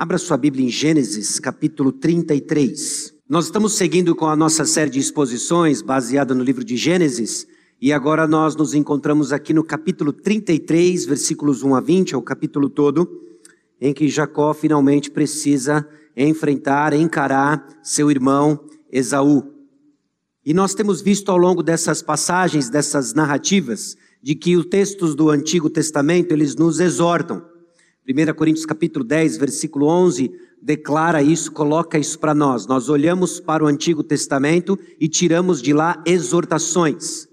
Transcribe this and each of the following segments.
Abra sua Bíblia em Gênesis, capítulo 33. Nós estamos seguindo com a nossa série de exposições baseada no livro de Gênesis, e agora nós nos encontramos aqui no capítulo 33, versículos 1 a 20, é o capítulo todo, em que Jacó finalmente precisa enfrentar, encarar seu irmão Esaú. E nós temos visto ao longo dessas passagens, dessas narrativas, de que os textos do Antigo Testamento, eles nos exortam 1 Coríntios capítulo 10, versículo 11, declara isso, coloca isso para nós. Nós olhamos para o Antigo Testamento e tiramos de lá exortações.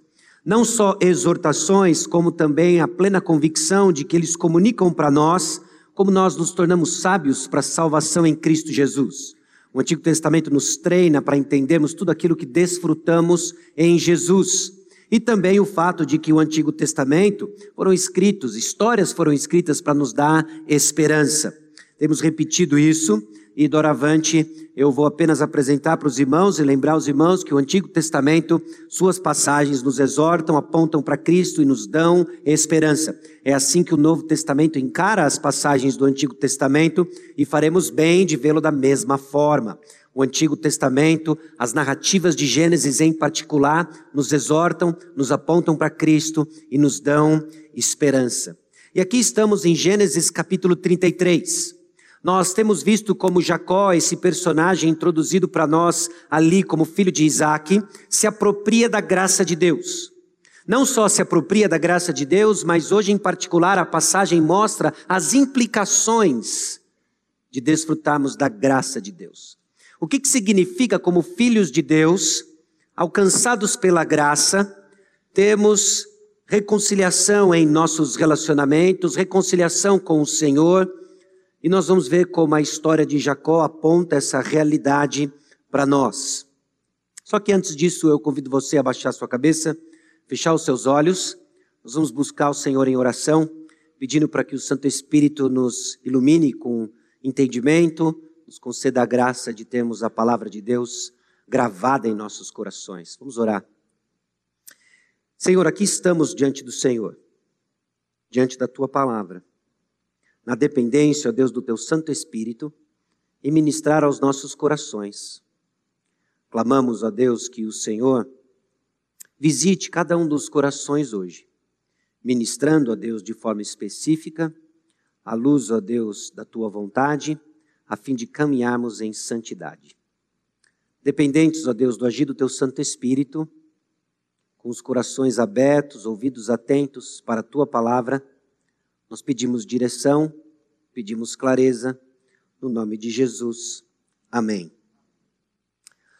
Não só exortações, como também a plena convicção de que eles comunicam para nós como nós nos tornamos sábios para a salvação em Cristo Jesus. O Antigo Testamento nos treina para entendermos tudo aquilo que desfrutamos em Jesus. E também o fato de que o Antigo Testamento foram escritos, histórias foram escritas para nos dar esperança. Temos repetido isso e doravante eu vou apenas apresentar para os irmãos e lembrar os irmãos que o Antigo Testamento, suas passagens nos exortam, apontam para Cristo e nos dão esperança. É assim que o Novo Testamento encara as passagens do Antigo Testamento e faremos bem de vê-lo da mesma forma o Antigo Testamento, as narrativas de Gênesis em particular, nos exortam, nos apontam para Cristo e nos dão esperança. E aqui estamos em Gênesis capítulo 33. Nós temos visto como Jacó, esse personagem introduzido para nós ali como filho de Isaac, se apropria da graça de Deus. Não só se apropria da graça de Deus, mas hoje em particular a passagem mostra as implicações de desfrutarmos da graça de Deus. O que, que significa, como filhos de Deus, alcançados pela graça, temos reconciliação em nossos relacionamentos, reconciliação com o Senhor, e nós vamos ver como a história de Jacó aponta essa realidade para nós. Só que antes disso, eu convido você a baixar sua cabeça, fechar os seus olhos, nós vamos buscar o Senhor em oração, pedindo para que o Santo Espírito nos ilumine com entendimento, nos conceda a graça de termos a palavra de Deus gravada em nossos corações. Vamos orar. Senhor, aqui estamos diante do Senhor, diante da tua palavra, na dependência, ó Deus, do teu Santo Espírito e ministrar aos nossos corações. Clamamos, ó Deus, que o Senhor visite cada um dos corações hoje, ministrando, ó Deus, de forma específica, à luz, ó Deus, da tua vontade a fim de caminharmos em santidade. Dependentes, ó Deus, do agir do teu Santo Espírito, com os corações abertos, ouvidos atentos para a tua palavra, nós pedimos direção, pedimos clareza, no nome de Jesus. Amém.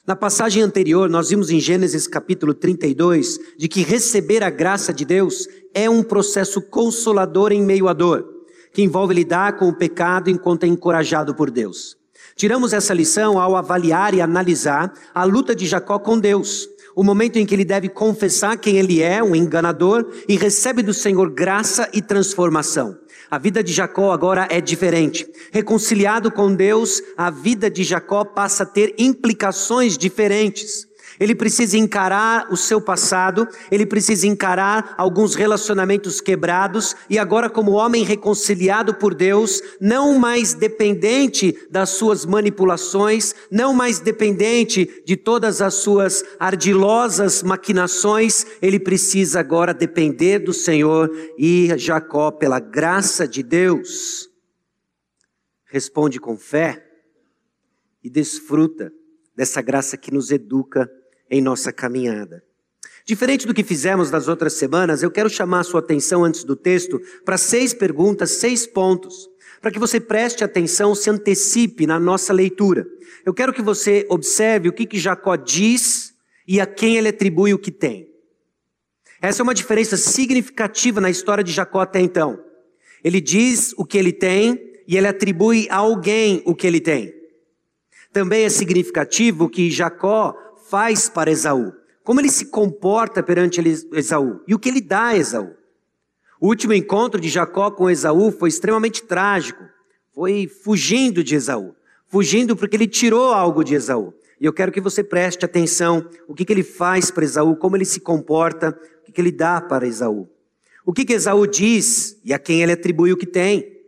Na passagem anterior, nós vimos em Gênesis capítulo 32 de que receber a graça de Deus é um processo consolador em meio à dor que envolve lidar com o pecado enquanto é encorajado por Deus. Tiramos essa lição ao avaliar e analisar a luta de Jacó com Deus, o momento em que ele deve confessar quem ele é, um enganador, e recebe do Senhor graça e transformação. A vida de Jacó agora é diferente. Reconciliado com Deus, a vida de Jacó passa a ter implicações diferentes. Ele precisa encarar o seu passado, ele precisa encarar alguns relacionamentos quebrados e agora, como homem reconciliado por Deus, não mais dependente das suas manipulações, não mais dependente de todas as suas ardilosas maquinações, ele precisa agora depender do Senhor e Jacó, pela graça de Deus, responde com fé e desfruta dessa graça que nos educa em nossa caminhada. Diferente do que fizemos nas outras semanas, eu quero chamar a sua atenção antes do texto para seis perguntas, seis pontos, para que você preste atenção, se antecipe na nossa leitura. Eu quero que você observe o que, que Jacó diz e a quem ele atribui o que tem. Essa é uma diferença significativa na história de Jacó até então. Ele diz o que ele tem e ele atribui a alguém o que ele tem. Também é significativo que Jacó faz para Esaú, como ele se comporta perante Esaú e o que ele dá a Esaú. O último encontro de Jacó com Esaú foi extremamente trágico. Foi fugindo de Esaú, fugindo porque ele tirou algo de Esaú. E eu quero que você preste atenção o que, que ele faz para Esaú, como ele se comporta, o que, que ele dá para Esaú. O que, que Esaú diz e a quem ele atribui o que tem.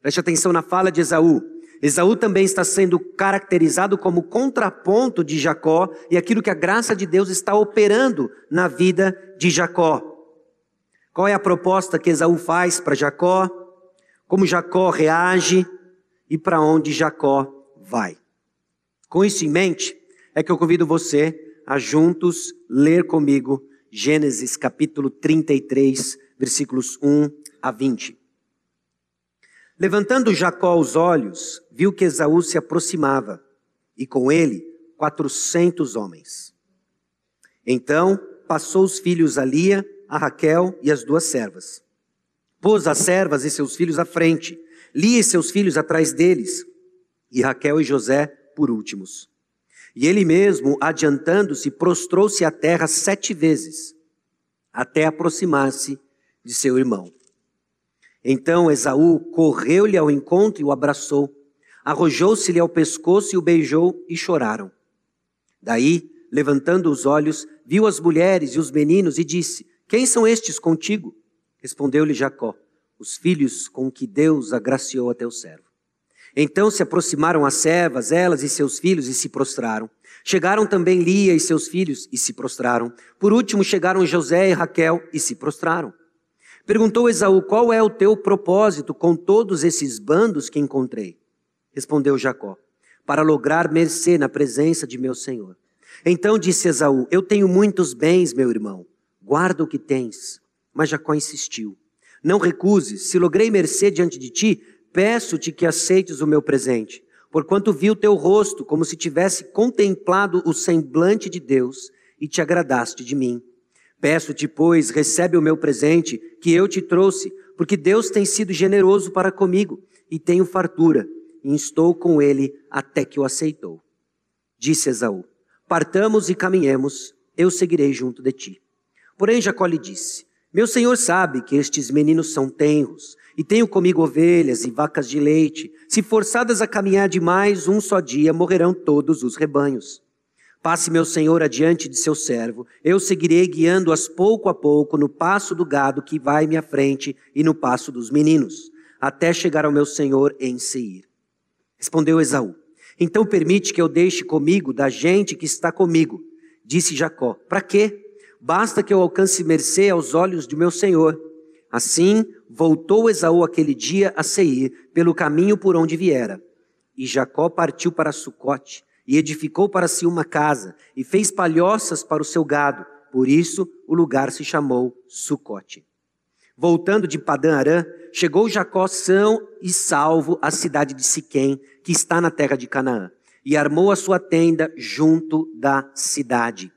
Preste atenção na fala de Esaú. Esaú também está sendo caracterizado como contraponto de Jacó e aquilo que a graça de Deus está operando na vida de Jacó. Qual é a proposta que Esaú faz para Jacó? Como Jacó reage e para onde Jacó vai? Com isso em mente, é que eu convido você a juntos ler comigo Gênesis capítulo 33, versículos 1 a 20. Levantando Jacó os olhos, viu que Esaú se aproximava, e com ele quatrocentos homens. Então passou os filhos a Lia, a Raquel e as duas servas. Pôs as servas e seus filhos à frente, Lia e seus filhos atrás deles, e Raquel e José por últimos. E ele mesmo, adiantando-se, prostrou-se à terra sete vezes, até aproximar-se de seu irmão. Então Esaú correu-lhe ao encontro e o abraçou, arrojou-se-lhe ao pescoço e o beijou e choraram. Daí, levantando os olhos, viu as mulheres e os meninos e disse: Quem são estes contigo? Respondeu-lhe Jacó: Os filhos com que Deus agraciou a teu servo. Então se aproximaram as servas, elas e seus filhos, e se prostraram. Chegaram também Lia e seus filhos, e se prostraram. Por último chegaram José e Raquel, e se prostraram. Perguntou Esaú: Qual é o teu propósito com todos esses bandos que encontrei? Respondeu Jacó: Para lograr mercê na presença de meu senhor. Então disse Esaú: Eu tenho muitos bens, meu irmão, guarda o que tens. Mas Jacó insistiu: Não recuses, se logrei mercê diante de ti, peço-te que aceites o meu presente. Porquanto vi o teu rosto como se tivesse contemplado o semblante de Deus e te agradaste de mim. Peço-te, pois, recebe o meu presente que eu te trouxe, porque Deus tem sido generoso para comigo e tenho fartura, e estou com ele até que o aceitou. Disse Esaú: Partamos e caminhemos, eu seguirei junto de ti. Porém, Jacó lhe disse: Meu senhor sabe que estes meninos são tenros, e tenho comigo ovelhas e vacas de leite. Se forçadas a caminhar demais um só dia, morrerão todos os rebanhos. Passe meu senhor adiante de seu servo, eu seguirei guiando-as pouco a pouco no passo do gado que vai minha frente e no passo dos meninos, até chegar ao meu senhor em Seir. Respondeu Esaú: Então permite que eu deixe comigo da gente que está comigo. Disse Jacó: Para quê? Basta que eu alcance mercê aos olhos de meu senhor. Assim voltou Esaú aquele dia a Seir, pelo caminho por onde viera. E Jacó partiu para Sucote e edificou para si uma casa, e fez palhoças para o seu gado. Por isso o lugar se chamou Sucote. Voltando de Padã Arã, chegou Jacó são e salvo à cidade de Siquém, que está na terra de Canaã, e armou a sua tenda junto da cidade.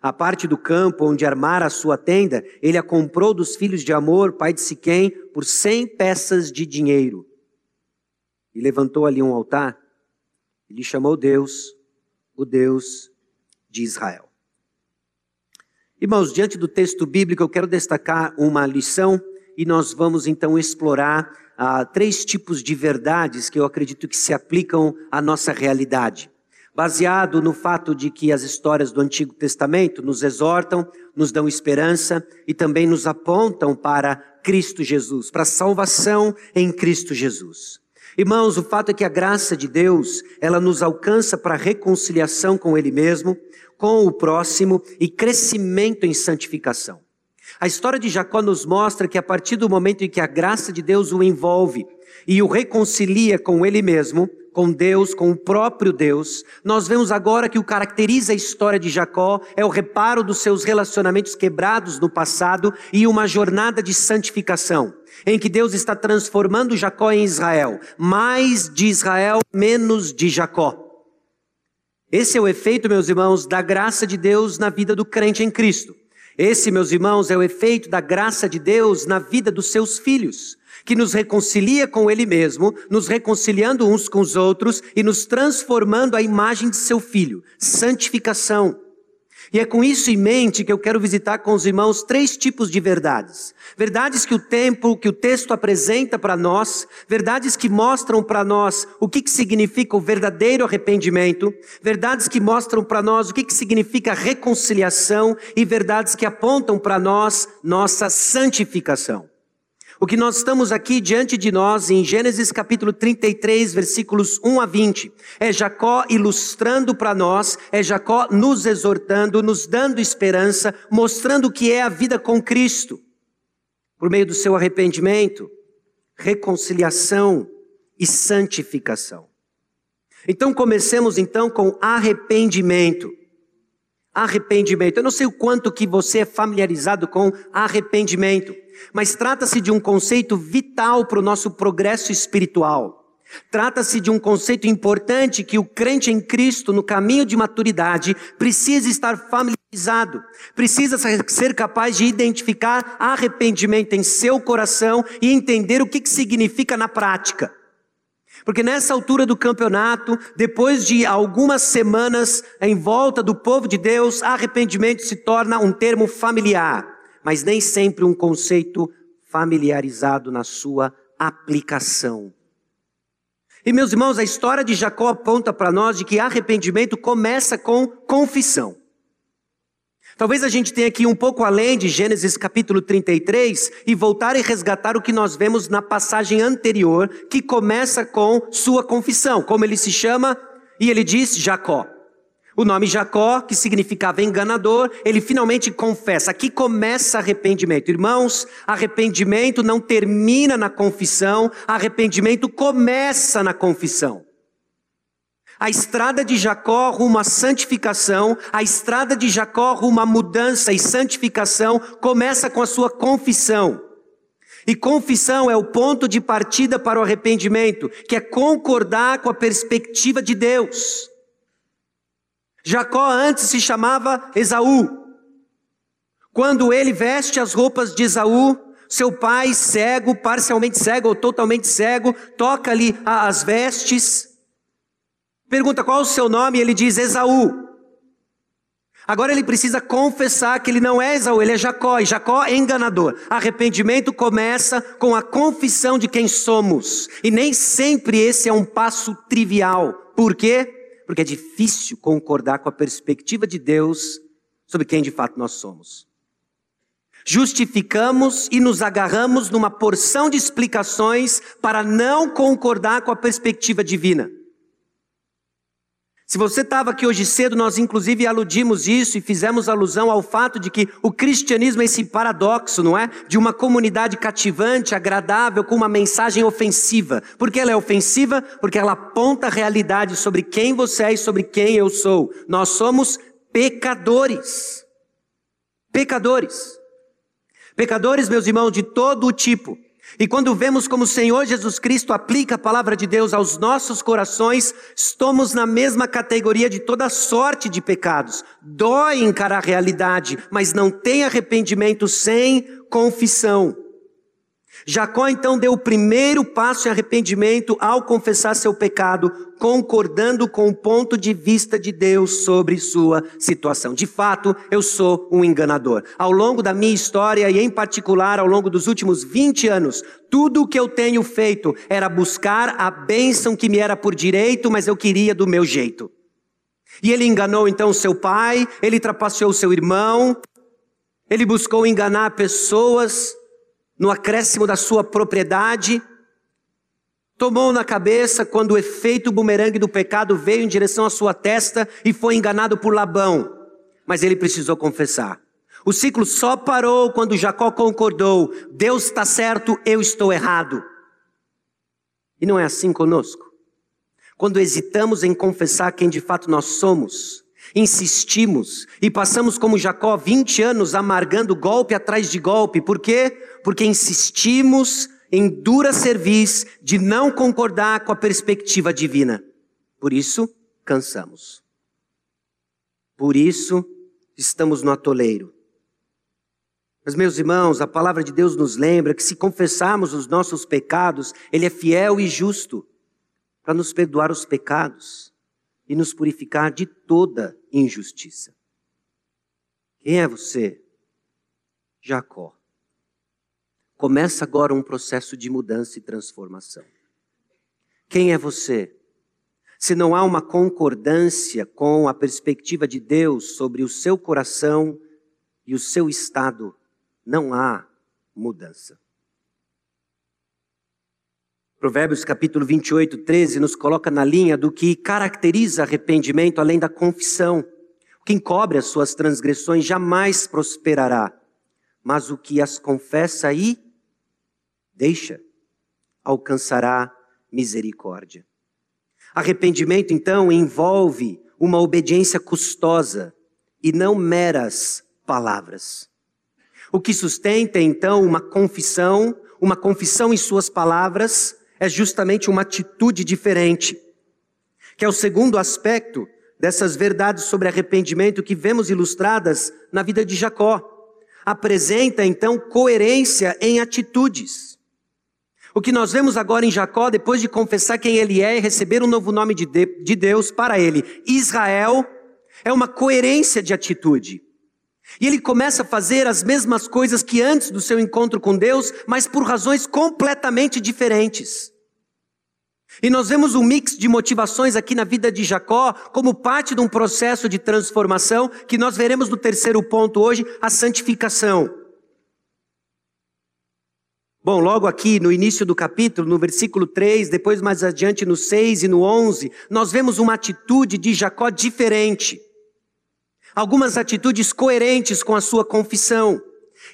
A parte do campo onde armara a sua tenda, ele a comprou dos filhos de Amor, pai de Siquém, por cem peças de dinheiro. E levantou ali um altar ele chamou Deus, o Deus de Israel. Irmãos, diante do texto bíblico, eu quero destacar uma lição e nós vamos então explorar ah, três tipos de verdades que eu acredito que se aplicam à nossa realidade. Baseado no fato de que as histórias do Antigo Testamento nos exortam, nos dão esperança e também nos apontam para Cristo Jesus, para a salvação em Cristo Jesus. Irmãos, o fato é que a graça de Deus, ela nos alcança para reconciliação com Ele mesmo, com o próximo e crescimento em santificação. A história de Jacó nos mostra que a partir do momento em que a graça de Deus o envolve e o reconcilia com Ele mesmo, com Deus, com o próprio Deus, nós vemos agora que o caracteriza a história de Jacó é o reparo dos seus relacionamentos quebrados no passado e uma jornada de santificação em que Deus está transformando Jacó em Israel, mais de Israel, menos de Jacó. Esse é o efeito, meus irmãos, da graça de Deus na vida do crente em Cristo. Esse, meus irmãos, é o efeito da graça de Deus na vida dos seus filhos, que nos reconcilia com Ele mesmo, nos reconciliando uns com os outros e nos transformando à imagem de seu filho. Santificação. E é com isso em mente que eu quero visitar com os irmãos três tipos de verdades. Verdades que o tempo, que o texto apresenta para nós, verdades que mostram para nós o que, que significa o verdadeiro arrependimento, verdades que mostram para nós o que, que significa reconciliação e verdades que apontam para nós nossa santificação. O que nós estamos aqui diante de nós em Gênesis capítulo 33, versículos 1 a 20, é Jacó ilustrando para nós, é Jacó nos exortando, nos dando esperança, mostrando o que é a vida com Cristo, por meio do seu arrependimento, reconciliação e santificação. Então comecemos então com arrependimento. Arrependimento. Eu não sei o quanto que você é familiarizado com arrependimento mas trata-se de um conceito vital para o nosso progresso espiritual. Trata-se de um conceito importante que o crente em Cristo, no caminho de maturidade, precisa estar familiarizado, precisa ser capaz de identificar arrependimento em seu coração e entender o que, que significa na prática. Porque nessa altura do campeonato, depois de algumas semanas em volta do povo de Deus, arrependimento se torna um termo familiar mas nem sempre um conceito familiarizado na sua aplicação. E meus irmãos, a história de Jacó aponta para nós de que arrependimento começa com confissão. Talvez a gente tenha aqui um pouco além de Gênesis capítulo 33 e voltar e resgatar o que nós vemos na passagem anterior, que começa com sua confissão, como ele se chama, e ele diz Jacó. O nome Jacó, que significava enganador, ele finalmente confessa. Aqui começa arrependimento. Irmãos, arrependimento não termina na confissão, arrependimento começa na confissão. A estrada de Jacó rumo à santificação, a estrada de Jacó rumo à mudança e santificação começa com a sua confissão. E confissão é o ponto de partida para o arrependimento, que é concordar com a perspectiva de Deus. Jacó antes se chamava Esaú. Quando ele veste as roupas de Esaú, seu pai, cego, parcialmente cego ou totalmente cego, toca-lhe as vestes. Pergunta qual o seu nome, e ele diz Esaú. Agora ele precisa confessar que ele não é Esaú, ele é Jacó, e Jacó é enganador. Arrependimento começa com a confissão de quem somos, e nem sempre esse é um passo trivial. Por quê? porque é difícil concordar com a perspectiva de Deus sobre quem de fato nós somos. Justificamos e nos agarramos numa porção de explicações para não concordar com a perspectiva divina. Se você estava aqui hoje cedo, nós inclusive aludimos isso e fizemos alusão ao fato de que o cristianismo é esse paradoxo, não é? De uma comunidade cativante, agradável, com uma mensagem ofensiva. Por que ela é ofensiva? Porque ela aponta a realidade sobre quem você é e sobre quem eu sou. Nós somos pecadores. Pecadores. Pecadores, meus irmãos, de todo o tipo. E quando vemos como o Senhor Jesus Cristo aplica a palavra de Deus aos nossos corações, estamos na mesma categoria de toda sorte de pecados. Dói encarar a realidade, mas não tem arrependimento sem confissão. Jacó então deu o primeiro passo em arrependimento ao confessar seu pecado, concordando com o ponto de vista de Deus sobre sua situação. De fato, eu sou um enganador. Ao longo da minha história e em particular ao longo dos últimos 20 anos, tudo o que eu tenho feito era buscar a bênção que me era por direito, mas eu queria do meu jeito. E ele enganou então seu pai, ele trapaceou seu irmão, ele buscou enganar pessoas, no acréscimo da sua propriedade, tomou na cabeça quando o efeito bumerangue do pecado veio em direção à sua testa e foi enganado por Labão. Mas ele precisou confessar. O ciclo só parou quando Jacó concordou: Deus está certo, eu estou errado. E não é assim conosco. Quando hesitamos em confessar quem de fato nós somos, insistimos e passamos como Jacó 20 anos amargando golpe atrás de golpe. Por quê? Porque insistimos em dura serviço de não concordar com a perspectiva divina. Por isso, cansamos. Por isso, estamos no atoleiro. Mas, meus irmãos, a palavra de Deus nos lembra que se confessarmos os nossos pecados, Ele é fiel e justo para nos perdoar os pecados e nos purificar de toda injustiça. Quem é você? Jacó. Começa agora um processo de mudança e transformação. Quem é você? Se não há uma concordância com a perspectiva de Deus sobre o seu coração e o seu estado, não há mudança. Provérbios capítulo 28, 13 nos coloca na linha do que caracteriza arrependimento além da confissão. Quem cobre as suas transgressões jamais prosperará, mas o que as confessa e deixa alcançará misericórdia. Arrependimento, então, envolve uma obediência custosa e não meras palavras. O que sustenta, então, uma confissão, uma confissão em suas palavras, é justamente uma atitude diferente, que é o segundo aspecto dessas verdades sobre arrependimento que vemos ilustradas na vida de Jacó. Apresenta então coerência em atitudes. O que nós vemos agora em Jacó, depois de confessar quem ele é e receber um novo nome de Deus para ele, Israel, é uma coerência de atitude. E ele começa a fazer as mesmas coisas que antes do seu encontro com Deus, mas por razões completamente diferentes. E nós vemos um mix de motivações aqui na vida de Jacó, como parte de um processo de transformação, que nós veremos no terceiro ponto hoje, a santificação. Bom, logo aqui no início do capítulo, no versículo 3, depois mais adiante no 6 e no 11, nós vemos uma atitude de Jacó diferente algumas atitudes coerentes com a sua confissão.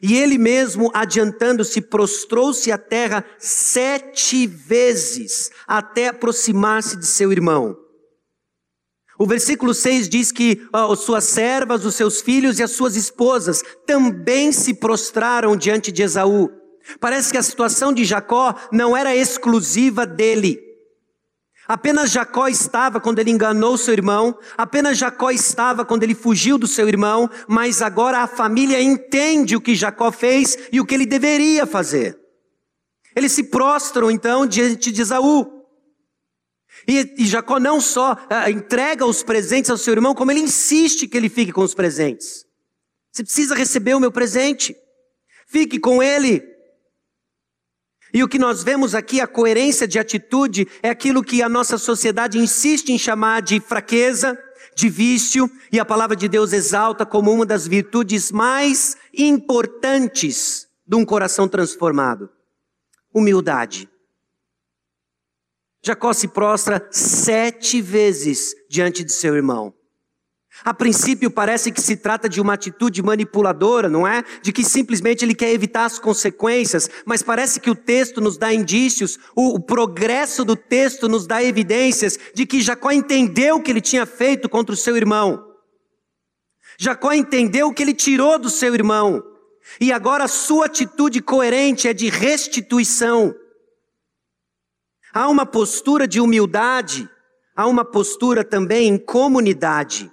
E ele mesmo, adiantando-se, prostrou-se à terra sete vezes até aproximar-se de seu irmão. O versículo 6 diz que ó, suas servas, os seus filhos e as suas esposas também se prostraram diante de Esaú. Parece que a situação de Jacó não era exclusiva dele. Apenas Jacó estava quando ele enganou seu irmão, apenas Jacó estava quando ele fugiu do seu irmão, mas agora a família entende o que Jacó fez e o que ele deveria fazer. Eles se prostram então diante de Esaú. E, e Jacó não só ah, entrega os presentes ao seu irmão, como ele insiste que ele fique com os presentes. Você precisa receber o meu presente. Fique com ele. E o que nós vemos aqui, a coerência de atitude, é aquilo que a nossa sociedade insiste em chamar de fraqueza, de vício, e a palavra de Deus exalta como uma das virtudes mais importantes de um coração transformado: humildade. Jacó se prostra sete vezes diante de seu irmão. A princípio parece que se trata de uma atitude manipuladora, não é? De que simplesmente ele quer evitar as consequências, mas parece que o texto nos dá indícios, o, o progresso do texto nos dá evidências de que Jacó entendeu o que ele tinha feito contra o seu irmão. Jacó entendeu o que ele tirou do seu irmão. E agora a sua atitude coerente é de restituição. Há uma postura de humildade, há uma postura também em comunidade.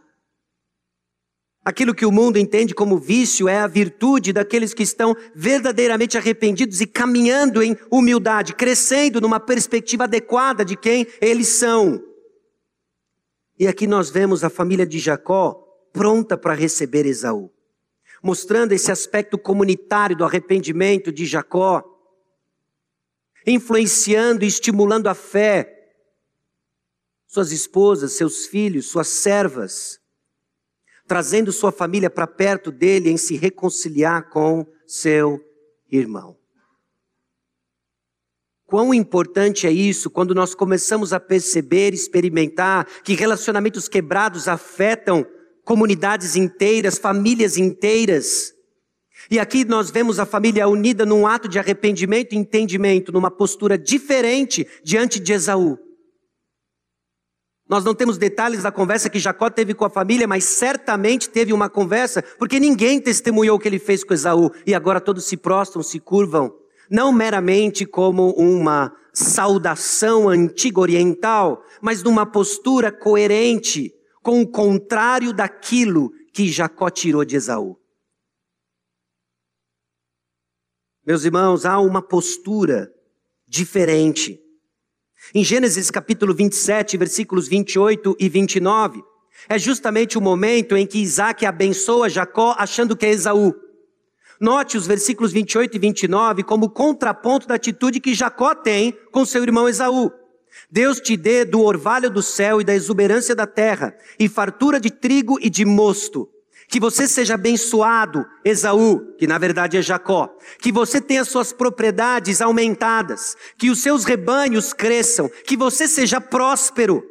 Aquilo que o mundo entende como vício é a virtude daqueles que estão verdadeiramente arrependidos e caminhando em humildade, crescendo numa perspectiva adequada de quem eles são. E aqui nós vemos a família de Jacó pronta para receber Esaú, mostrando esse aspecto comunitário do arrependimento de Jacó, influenciando e estimulando a fé. Suas esposas, seus filhos, suas servas, trazendo sua família para perto dele em se reconciliar com seu irmão. Quão importante é isso quando nós começamos a perceber, experimentar que relacionamentos quebrados afetam comunidades inteiras, famílias inteiras. E aqui nós vemos a família unida num ato de arrependimento e entendimento, numa postura diferente diante de Esaú. Nós não temos detalhes da conversa que Jacó teve com a família, mas certamente teve uma conversa, porque ninguém testemunhou o que ele fez com Esaú, e agora todos se prostram, se curvam, não meramente como uma saudação antiga oriental, mas numa postura coerente com o contrário daquilo que Jacó tirou de Esaú. Meus irmãos, há uma postura diferente em Gênesis capítulo 27, versículos 28 e 29, é justamente o momento em que Isaac abençoa Jacó achando que é Esaú. Note os versículos 28 e 29 como contraponto da atitude que Jacó tem com seu irmão Esaú. Deus te dê do orvalho do céu e da exuberância da terra, e fartura de trigo e de mosto, Que você seja abençoado, Esaú, que na verdade é Jacó. Que você tenha suas propriedades aumentadas. Que os seus rebanhos cresçam. Que você seja próspero.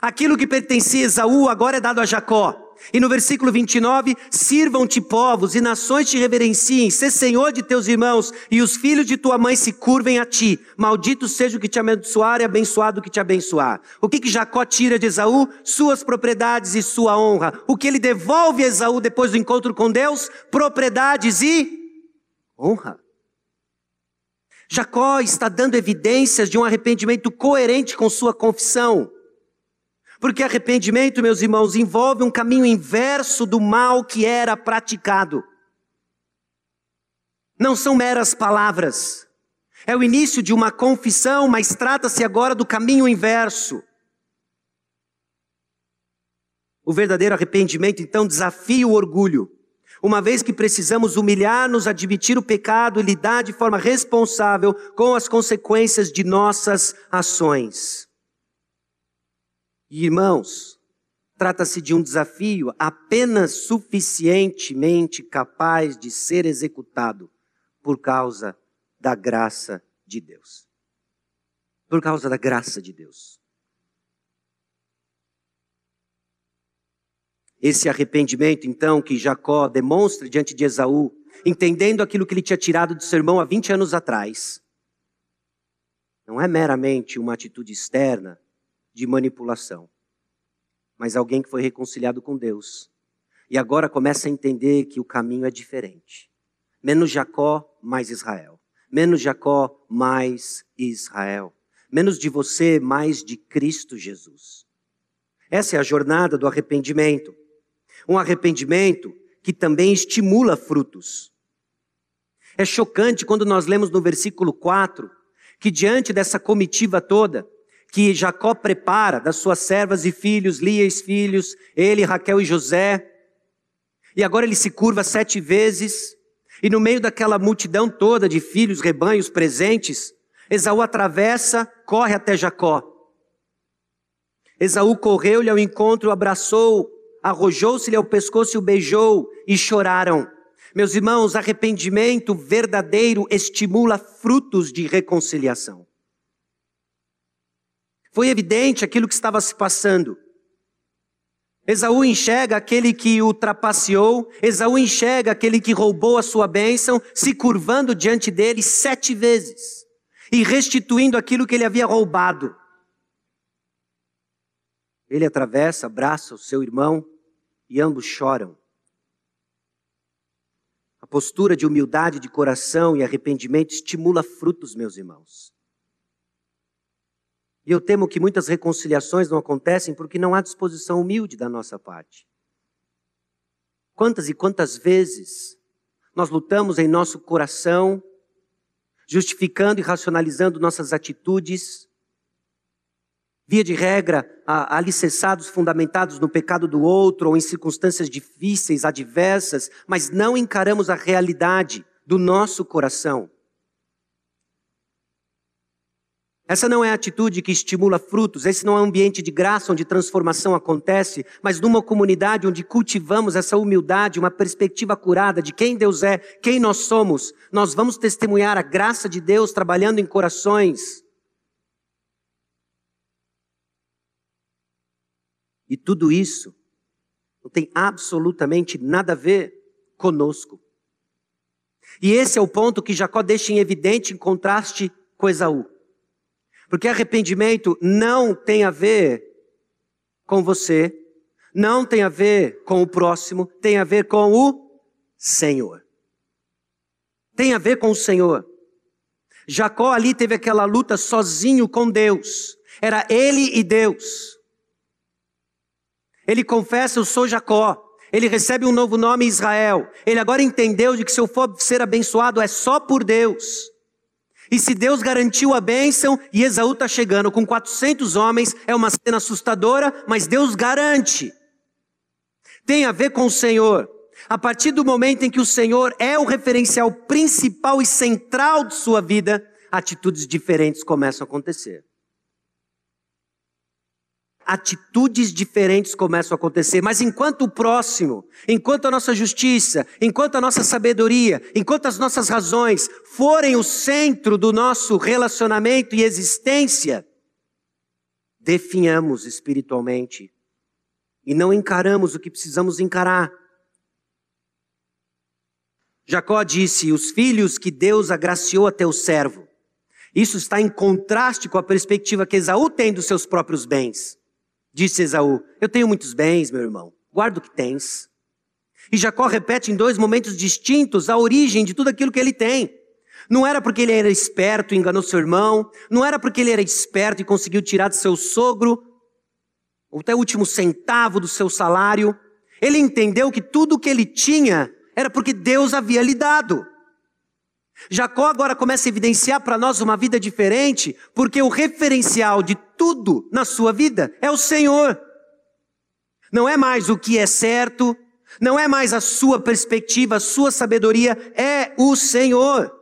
Aquilo que pertencia a Esaú agora é dado a Jacó. E no versículo 29, sirvam-te povos e nações te reverenciem, sê senhor de teus irmãos, e os filhos de tua mãe se curvem a ti. Maldito seja o que te abençoar e abençoado o que te abençoar. O que, que Jacó tira de Esaú? Suas propriedades e sua honra. O que ele devolve a Esaú depois do encontro com Deus? Propriedades e honra. Jacó está dando evidências de um arrependimento coerente com sua confissão. Porque arrependimento, meus irmãos, envolve um caminho inverso do mal que era praticado. Não são meras palavras. É o início de uma confissão, mas trata-se agora do caminho inverso. O verdadeiro arrependimento, então, desafia o orgulho. Uma vez que precisamos humilhar-nos, admitir o pecado e lidar de forma responsável com as consequências de nossas ações. Irmãos, trata-se de um desafio apenas suficientemente capaz de ser executado por causa da graça de Deus. Por causa da graça de Deus. Esse arrependimento, então, que Jacó demonstra diante de Esaú, entendendo aquilo que ele tinha tirado do seu irmão há 20 anos atrás, não é meramente uma atitude externa, de manipulação, mas alguém que foi reconciliado com Deus. E agora começa a entender que o caminho é diferente. Menos Jacó, mais Israel. Menos Jacó, mais Israel. Menos de você, mais de Cristo Jesus. Essa é a jornada do arrependimento. Um arrependimento que também estimula frutos. É chocante quando nós lemos no versículo 4 que diante dessa comitiva toda, que Jacó prepara das suas servas e filhos, Lia e filhos, ele, Raquel e José. E agora ele se curva sete vezes, e no meio daquela multidão toda de filhos, rebanhos presentes, Esaú atravessa, corre até Jacó. Esaú correu-lhe ao encontro, abraçou, arrojou-se-lhe ao pescoço e o beijou, e choraram. Meus irmãos, arrependimento verdadeiro estimula frutos de reconciliação. Foi evidente aquilo que estava se passando. Esaú enxerga aquele que o trapaceou, Esaú enxerga aquele que roubou a sua bênção, se curvando diante dele sete vezes e restituindo aquilo que ele havia roubado. Ele atravessa, abraça o seu irmão e ambos choram. A postura de humildade de coração e arrependimento estimula frutos, meus irmãos. E eu temo que muitas reconciliações não acontecem porque não há disposição humilde da nossa parte. Quantas e quantas vezes nós lutamos em nosso coração, justificando e racionalizando nossas atitudes, via de regra, alicerçados, fundamentados no pecado do outro ou em circunstâncias difíceis, adversas, mas não encaramos a realidade do nosso coração. Essa não é a atitude que estimula frutos, esse não é um ambiente de graça onde transformação acontece, mas numa comunidade onde cultivamos essa humildade, uma perspectiva curada de quem Deus é, quem nós somos. Nós vamos testemunhar a graça de Deus trabalhando em corações. E tudo isso não tem absolutamente nada a ver conosco. E esse é o ponto que Jacó deixa em evidente em contraste com Esaú. Porque arrependimento não tem a ver com você, não tem a ver com o próximo, tem a ver com o Senhor. Tem a ver com o Senhor. Jacó ali teve aquela luta sozinho com Deus. Era ele e Deus. Ele confessa: Eu sou Jacó. Ele recebe um novo nome Israel. Ele agora entendeu de que se eu for ser abençoado é só por Deus. E se Deus garantiu a bênção e Esaú está chegando com 400 homens, é uma cena assustadora, mas Deus garante. Tem a ver com o Senhor. A partir do momento em que o Senhor é o referencial principal e central de sua vida, atitudes diferentes começam a acontecer. Atitudes diferentes começam a acontecer. Mas enquanto o próximo, enquanto a nossa justiça, enquanto a nossa sabedoria, enquanto as nossas razões forem o centro do nosso relacionamento e existência, definhamos espiritualmente e não encaramos o que precisamos encarar. Jacó disse: Os filhos que Deus agraciou a teu servo. Isso está em contraste com a perspectiva que Esaú tem dos seus próprios bens. Disse Esaú: Eu tenho muitos bens, meu irmão, guarda o que tens. E Jacó repete em dois momentos distintos a origem de tudo aquilo que ele tem. Não era porque ele era esperto e enganou seu irmão, não era porque ele era esperto e conseguiu tirar do seu sogro até o último centavo do seu salário. Ele entendeu que tudo o que ele tinha era porque Deus havia lhe dado. Jacó agora começa a evidenciar para nós uma vida diferente, porque o referencial de tudo na sua vida é o Senhor. Não é mais o que é certo, não é mais a sua perspectiva, a sua sabedoria, é o Senhor.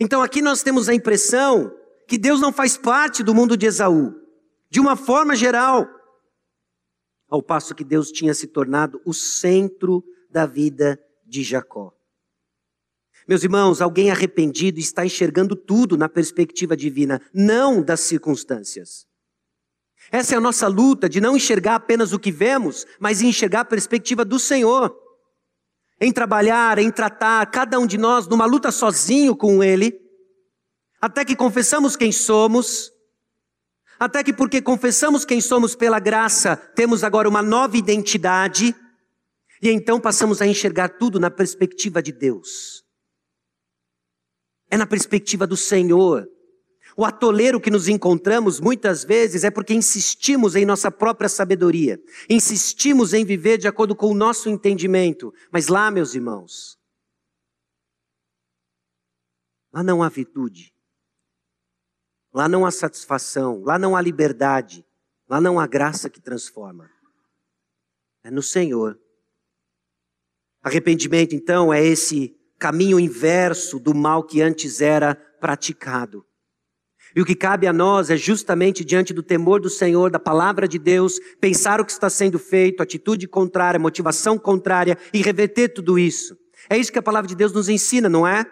Então aqui nós temos a impressão que Deus não faz parte do mundo de Esaú, de uma forma geral, ao passo que Deus tinha se tornado o centro da vida de Jacó. Meus irmãos, alguém arrependido está enxergando tudo na perspectiva divina, não das circunstâncias. Essa é a nossa luta de não enxergar apenas o que vemos, mas enxergar a perspectiva do Senhor. Em trabalhar, em tratar, cada um de nós numa luta sozinho com Ele, até que confessamos quem somos, até que porque confessamos quem somos pela graça, temos agora uma nova identidade, e então passamos a enxergar tudo na perspectiva de Deus. É na perspectiva do Senhor. O atoleiro que nos encontramos muitas vezes é porque insistimos em nossa própria sabedoria, insistimos em viver de acordo com o nosso entendimento. Mas lá, meus irmãos, lá não há virtude, lá não há satisfação, lá não há liberdade, lá não há graça que transforma. É no Senhor. Arrependimento, então, é esse caminho inverso do mal que antes era praticado. E o que cabe a nós é justamente diante do temor do Senhor, da palavra de Deus, pensar o que está sendo feito, atitude contrária, motivação contrária e reverter tudo isso. É isso que a palavra de Deus nos ensina, não é?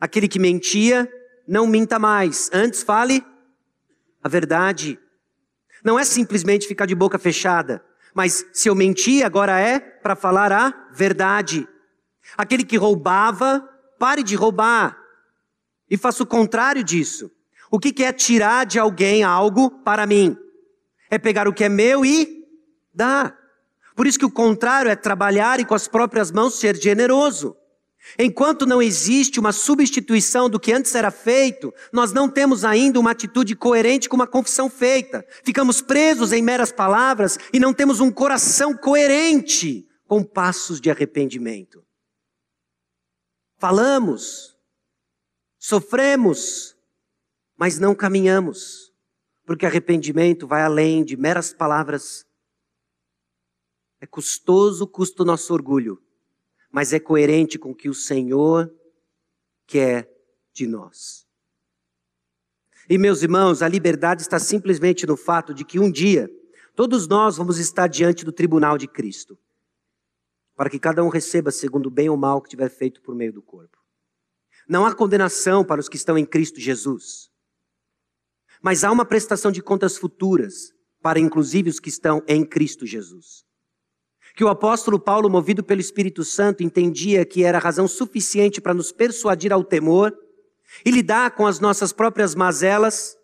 Aquele que mentia, não minta mais. Antes fale a verdade. Não é simplesmente ficar de boca fechada, mas se eu menti, agora é para falar a verdade. Aquele que roubava, pare de roubar. E faça o contrário disso. O que é tirar de alguém algo para mim? É pegar o que é meu e dar. Por isso que o contrário é trabalhar e com as próprias mãos ser generoso. Enquanto não existe uma substituição do que antes era feito, nós não temos ainda uma atitude coerente com uma confissão feita. Ficamos presos em meras palavras e não temos um coração coerente com passos de arrependimento. Falamos, sofremos, mas não caminhamos, porque arrependimento vai além de meras palavras. É custoso, custa o nosso orgulho, mas é coerente com o que o Senhor quer de nós. E meus irmãos, a liberdade está simplesmente no fato de que um dia todos nós vamos estar diante do tribunal de Cristo para que cada um receba segundo o bem ou mal que tiver feito por meio do corpo. Não há condenação para os que estão em Cristo Jesus, mas há uma prestação de contas futuras para inclusive os que estão em Cristo Jesus. Que o apóstolo Paulo, movido pelo Espírito Santo, entendia que era razão suficiente para nos persuadir ao temor e lidar com as nossas próprias mazelas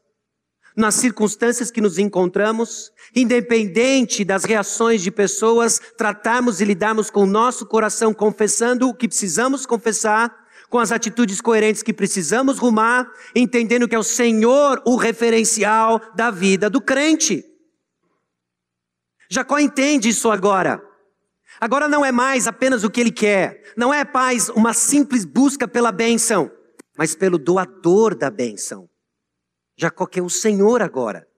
nas circunstâncias que nos encontramos, independente das reações de pessoas, tratarmos e lidarmos com o nosso coração confessando o que precisamos confessar, com as atitudes coerentes que precisamos rumar, entendendo que é o Senhor o referencial da vida do crente. Jacó entende isso agora. Agora não é mais apenas o que ele quer, não é paz uma simples busca pela bênção, mas pelo doador da bênção. Jacó quer o Senhor agora.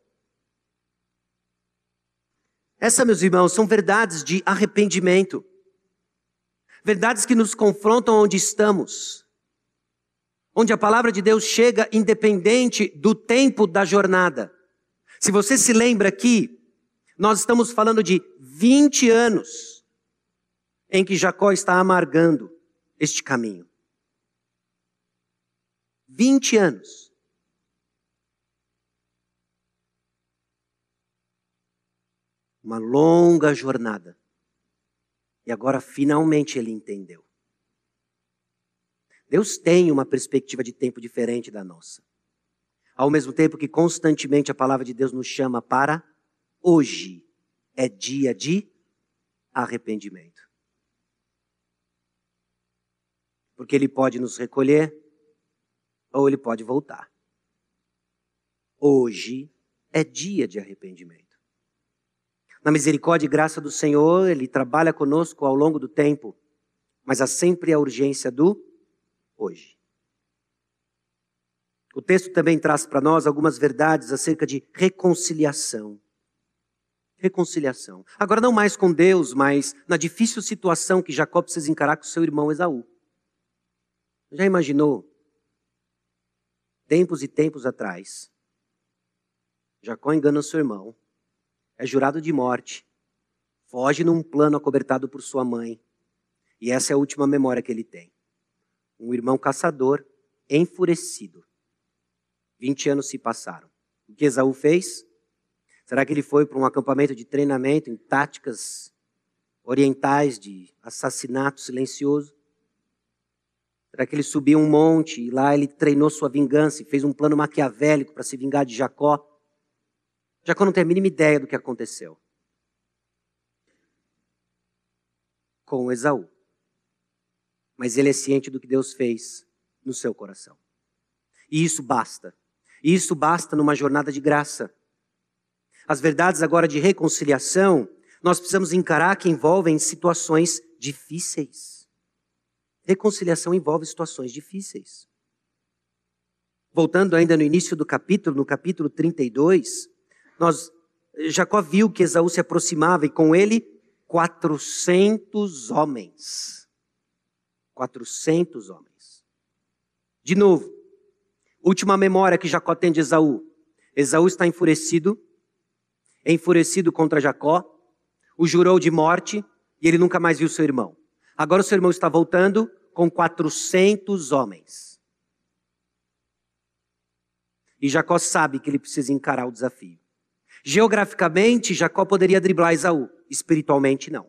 Essas, meus irmãos, são verdades de arrependimento. Verdades que nos confrontam onde estamos. Onde a palavra de Deus chega independente do tempo da jornada. Se você se lembra aqui, nós estamos falando de 20 anos em que Jacó está amargando este caminho. 20 anos. Uma longa jornada. E agora finalmente ele entendeu. Deus tem uma perspectiva de tempo diferente da nossa. Ao mesmo tempo que constantemente a palavra de Deus nos chama para hoje é dia de arrependimento. Porque Ele pode nos recolher ou Ele pode voltar. Hoje é dia de arrependimento. Na misericórdia e graça do Senhor, Ele trabalha conosco ao longo do tempo, mas há sempre a urgência do hoje. O texto também traz para nós algumas verdades acerca de reconciliação. Reconciliação. Agora, não mais com Deus, mas na difícil situação que Jacó precisa encarar com seu irmão Esaú. Já imaginou? Tempos e tempos atrás, Jacó engana seu irmão, é jurado de morte, foge num plano acobertado por sua mãe, e essa é a última memória que ele tem. Um irmão caçador, enfurecido, 20 anos se passaram. O que Esaú fez? Será que ele foi para um acampamento de treinamento em táticas orientais de assassinato silencioso? Será que ele subiu um monte e lá ele treinou sua vingança e fez um plano maquiavélico para se vingar de Jacó? Jacó não tem a mínima ideia do que aconteceu. Com Esaú. Mas ele é ciente do que Deus fez no seu coração. E isso basta. E isso basta numa jornada de graça. As verdades agora de reconciliação, nós precisamos encarar que envolvem situações difíceis. Reconciliação envolve situações difíceis. Voltando ainda no início do capítulo, no capítulo 32, nós, Jacó viu que Esaú se aproximava e com ele 400 homens. 400 homens. De novo, Última memória que Jacó tem de Esaú. Esaú está enfurecido, enfurecido contra Jacó, o jurou de morte e ele nunca mais viu seu irmão. Agora o seu irmão está voltando com 400 homens. E Jacó sabe que ele precisa encarar o desafio. Geograficamente, Jacó poderia driblar Esaú, espiritualmente não.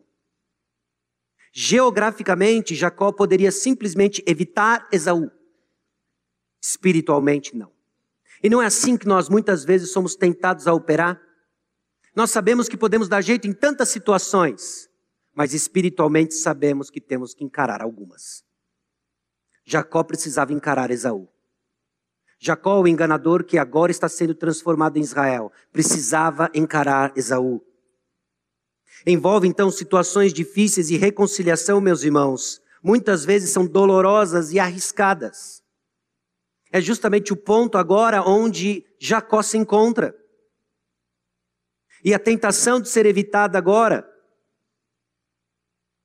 Geograficamente, Jacó poderia simplesmente evitar Esaú. Espiritualmente, não. E não é assim que nós muitas vezes somos tentados a operar? Nós sabemos que podemos dar jeito em tantas situações, mas espiritualmente sabemos que temos que encarar algumas. Jacó precisava encarar Esaú. Jacó, o enganador que agora está sendo transformado em Israel, precisava encarar Esaú. Envolve então situações difíceis e reconciliação, meus irmãos, muitas vezes são dolorosas e arriscadas. É justamente o ponto agora onde Jacó se encontra. E a tentação de ser evitada agora,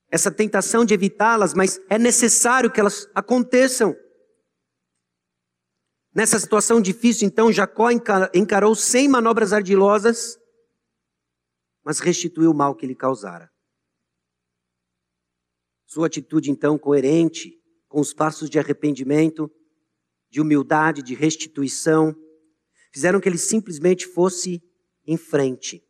essa tentação de evitá-las, mas é necessário que elas aconteçam. Nessa situação difícil, então, Jacó encarou sem manobras ardilosas, mas restituiu o mal que lhe causara. Sua atitude, então, coerente com os passos de arrependimento, de humildade, de restituição, fizeram que ele simplesmente fosse em frente.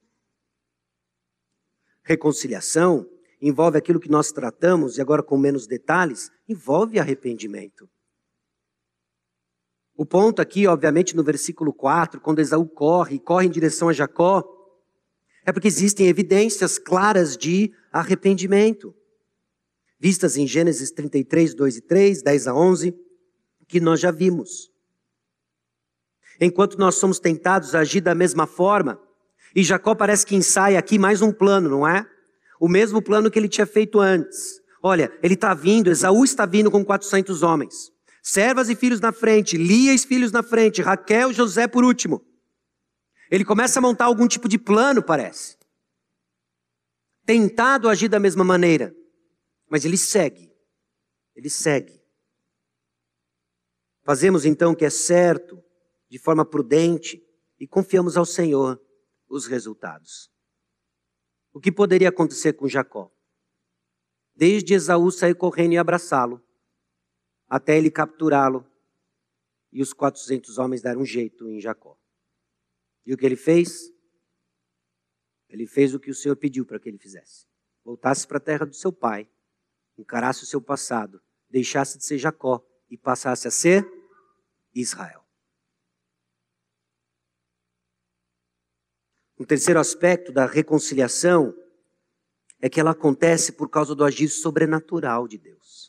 Reconciliação envolve aquilo que nós tratamos, e agora com menos detalhes, envolve arrependimento. O ponto aqui, obviamente, no versículo 4, quando Esaú corre, corre em direção a Jacó, é porque existem evidências claras de arrependimento. Vistas em Gênesis 33, 2 e 3, 10 a 11, que nós já vimos. Enquanto nós somos tentados a agir da mesma forma, e Jacó parece que ensaia aqui mais um plano, não é? O mesmo plano que ele tinha feito antes. Olha, ele está vindo, Esaú está vindo com 400 homens. Servas e filhos na frente, Lia e filhos na frente, Raquel e José por último. Ele começa a montar algum tipo de plano, parece. Tentado agir da mesma maneira. Mas ele segue. Ele segue. Fazemos então o que é certo, de forma prudente, e confiamos ao Senhor. os resultados. O que poderia acontecer com Jacó? Desde Esaú sair correndo e abraçá-lo, até ele capturá-lo, e os 400 homens deram um jeito em Jacó. E o que ele fez? Ele fez o que o Senhor pediu para que ele fizesse. Voltasse para a terra do seu pai, encarasse o seu passado, deixasse de ser Jacó e passasse a ser Israel. Um terceiro aspecto da reconciliação é que ela acontece por causa do agir sobrenatural de Deus.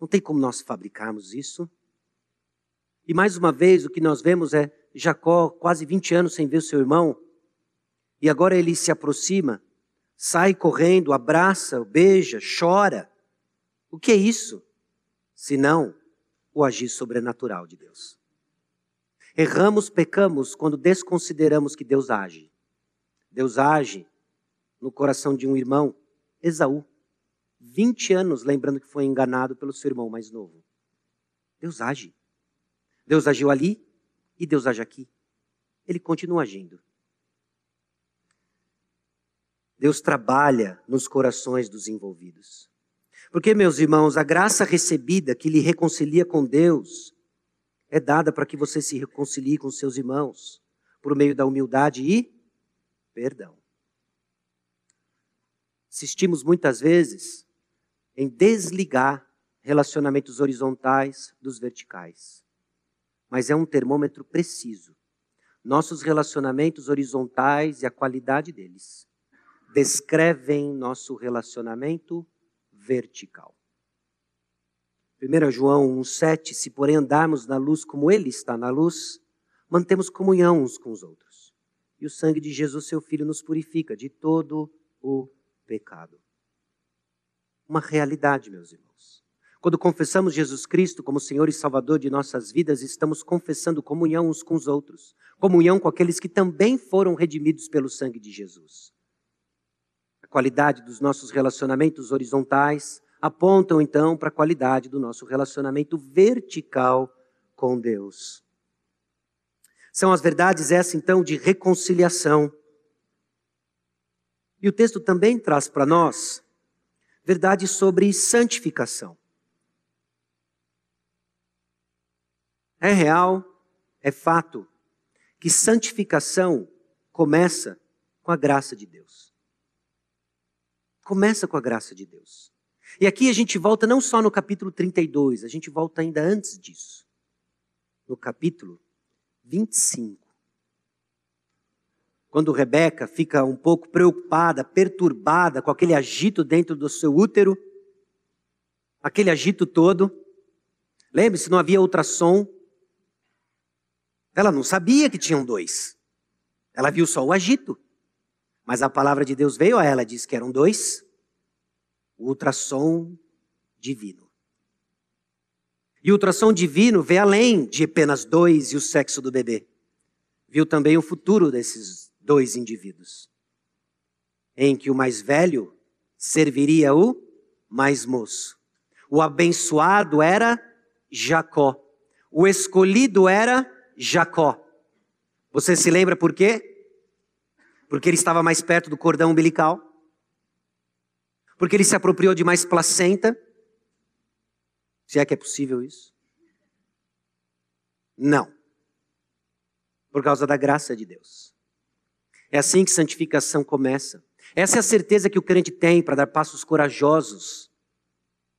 Não tem como nós fabricarmos isso. E mais uma vez, o que nós vemos é Jacó, quase 20 anos sem ver o seu irmão, e agora ele se aproxima, sai correndo, abraça, beija, chora. O que é isso? Senão o agir sobrenatural de Deus. Erramos, pecamos quando desconsideramos que Deus age. Deus age no coração de um irmão, Esaú, 20 anos lembrando que foi enganado pelo seu irmão mais novo. Deus age. Deus agiu ali e Deus age aqui. Ele continua agindo. Deus trabalha nos corações dos envolvidos. Porque, meus irmãos, a graça recebida que lhe reconcilia com Deus é dada para que você se reconcilie com seus irmãos por meio da humildade e perdão. Insistimos muitas vezes em desligar relacionamentos horizontais dos verticais. Mas é um termômetro preciso. Nossos relacionamentos horizontais e a qualidade deles descrevem nosso relacionamento vertical. 1 João 1,7: Se porém andarmos na luz como Ele está na luz, mantemos comunhão uns com os outros. E o sangue de Jesus, seu Filho, nos purifica de todo o pecado. Uma realidade, meus irmãos. Quando confessamos Jesus Cristo como Senhor e Salvador de nossas vidas, estamos confessando comunhão uns com os outros, comunhão com aqueles que também foram redimidos pelo sangue de Jesus. A qualidade dos nossos relacionamentos horizontais, apontam então para a qualidade do nosso relacionamento vertical com Deus. São as verdades essa então de reconciliação. E o texto também traz para nós verdades sobre santificação. É real, é fato, que santificação começa com a graça de Deus. Começa com a graça de Deus. E aqui a gente volta não só no capítulo 32, a gente volta ainda antes disso. No capítulo 25. Quando Rebeca fica um pouco preocupada, perturbada com aquele agito dentro do seu útero, aquele agito todo. Lembre-se, não havia ultrassom. Ela não sabia que tinham dois. Ela viu só o agito. Mas a palavra de Deus veio a ela, disse que eram dois o ultrassom divino. E o ultrassom divino vê além de apenas dois e o sexo do bebê. Viu também o futuro desses dois indivíduos, em que o mais velho serviria o mais moço. O abençoado era Jacó. O escolhido era Jacó. Você se lembra por quê? Porque ele estava mais perto do cordão umbilical porque ele se apropriou de mais placenta. Se é que é possível isso? Não. Por causa da graça de Deus. É assim que santificação começa. Essa é a certeza que o crente tem para dar passos corajosos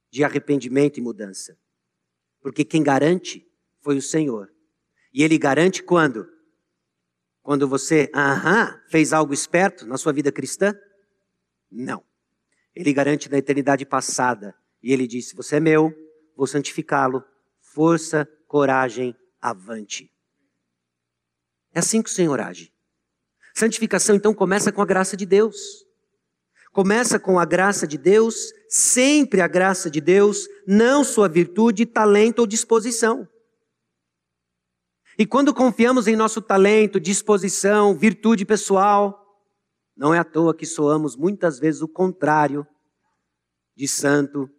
de arrependimento e mudança. Porque quem garante foi o Senhor. E Ele garante quando? Quando você, aham, fez algo esperto na sua vida cristã? Não. Ele garante na eternidade passada. E ele disse: Você é meu, vou santificá-lo. Força, coragem, avante. É assim que o Senhor age. Santificação então começa com a graça de Deus. Começa com a graça de Deus, sempre a graça de Deus, não sua virtude, talento ou disposição. E quando confiamos em nosso talento, disposição, virtude pessoal, não é à toa que soamos muitas vezes o contrário de santo,